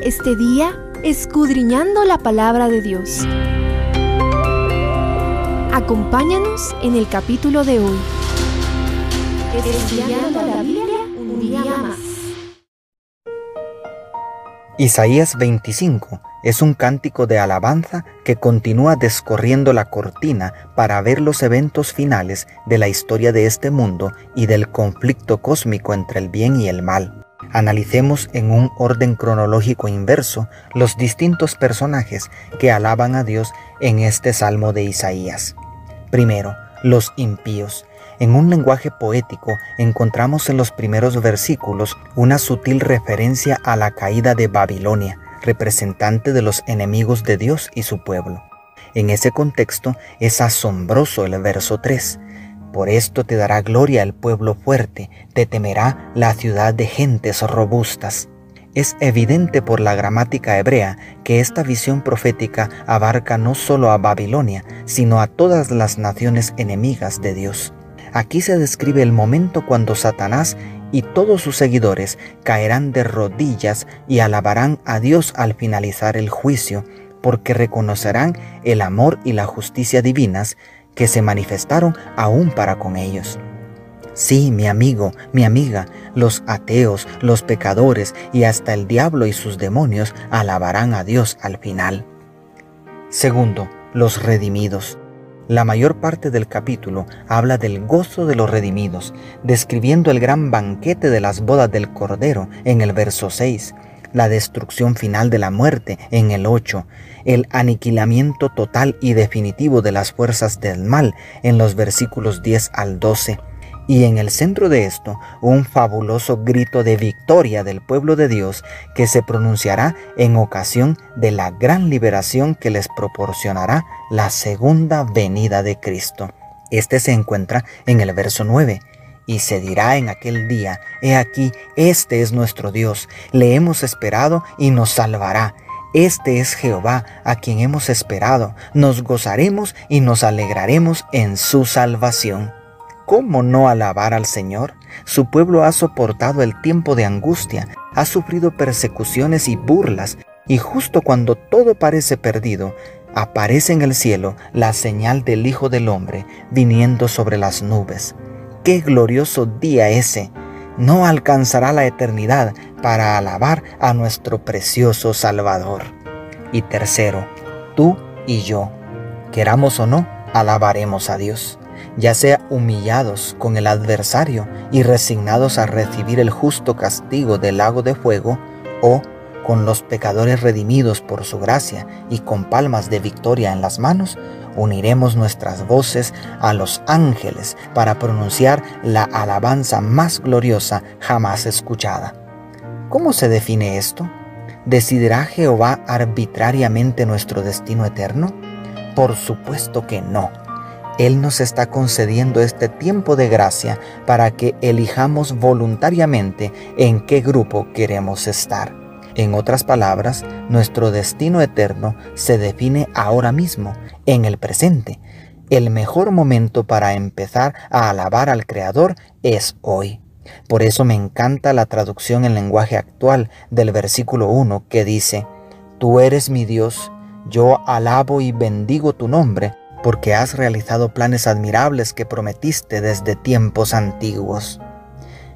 este día escudriñando la palabra de Dios. Acompáñanos en el capítulo de hoy. Estudiando la Biblia un día más. Isaías 25 es un cántico de alabanza que continúa descorriendo la cortina para ver los eventos finales de la historia de este mundo y del conflicto cósmico entre el bien y el mal. Analicemos en un orden cronológico inverso los distintos personajes que alaban a Dios en este salmo de Isaías. Primero, los impíos. En un lenguaje poético encontramos en los primeros versículos una sutil referencia a la caída de Babilonia, representante de los enemigos de Dios y su pueblo. En ese contexto es asombroso el verso 3. Por esto te dará gloria el pueblo fuerte, te temerá la ciudad de gentes robustas. Es evidente por la gramática hebrea que esta visión profética abarca no solo a Babilonia, sino a todas las naciones enemigas de Dios. Aquí se describe el momento cuando Satanás y todos sus seguidores caerán de rodillas y alabarán a Dios al finalizar el juicio, porque reconocerán el amor y la justicia divinas que se manifestaron aún para con ellos. Sí, mi amigo, mi amiga, los ateos, los pecadores y hasta el diablo y sus demonios alabarán a Dios al final. Segundo, los redimidos. La mayor parte del capítulo habla del gozo de los redimidos, describiendo el gran banquete de las bodas del Cordero en el verso 6, la destrucción final de la muerte en el 8, el aniquilamiento total y definitivo de las fuerzas del mal en los versículos 10 al 12. Y en el centro de esto, un fabuloso grito de victoria del pueblo de Dios que se pronunciará en ocasión de la gran liberación que les proporcionará la segunda venida de Cristo. Este se encuentra en el verso 9 y se dirá en aquel día, He aquí, este es nuestro Dios, le hemos esperado y nos salvará. Este es Jehová a quien hemos esperado, nos gozaremos y nos alegraremos en su salvación. ¿Cómo no alabar al Señor? Su pueblo ha soportado el tiempo de angustia, ha sufrido persecuciones y burlas, y justo cuando todo parece perdido, aparece en el cielo la señal del Hijo del Hombre viniendo sobre las nubes. Qué glorioso día ese. No alcanzará la eternidad para alabar a nuestro precioso Salvador. Y tercero, tú y yo, queramos o no, alabaremos a Dios, ya sea humillados con el adversario y resignados a recibir el justo castigo del lago de fuego, o con los pecadores redimidos por su gracia y con palmas de victoria en las manos, uniremos nuestras voces a los ángeles para pronunciar la alabanza más gloriosa jamás escuchada. ¿Cómo se define esto? ¿Decidirá Jehová arbitrariamente nuestro destino eterno? Por supuesto que no. Él nos está concediendo este tiempo de gracia para que elijamos voluntariamente en qué grupo queremos estar. En otras palabras, nuestro destino eterno se define ahora mismo, en el presente. El mejor momento para empezar a alabar al Creador es hoy. Por eso me encanta la traducción en lenguaje actual del versículo 1 que dice, Tú eres mi Dios, yo alabo y bendigo tu nombre, porque has realizado planes admirables que prometiste desde tiempos antiguos.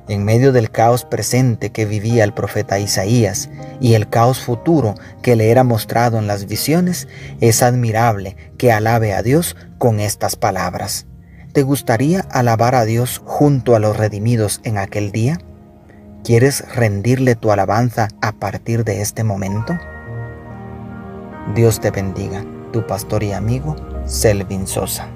En medio del caos presente que vivía el profeta Isaías y el caos futuro que le era mostrado en las visiones, es admirable que alabe a Dios con estas palabras. ¿Te gustaría alabar a Dios junto a los redimidos en aquel día? ¿Quieres rendirle tu alabanza a partir de este momento? Dios te bendiga, tu pastor y amigo, Selvin Sosa.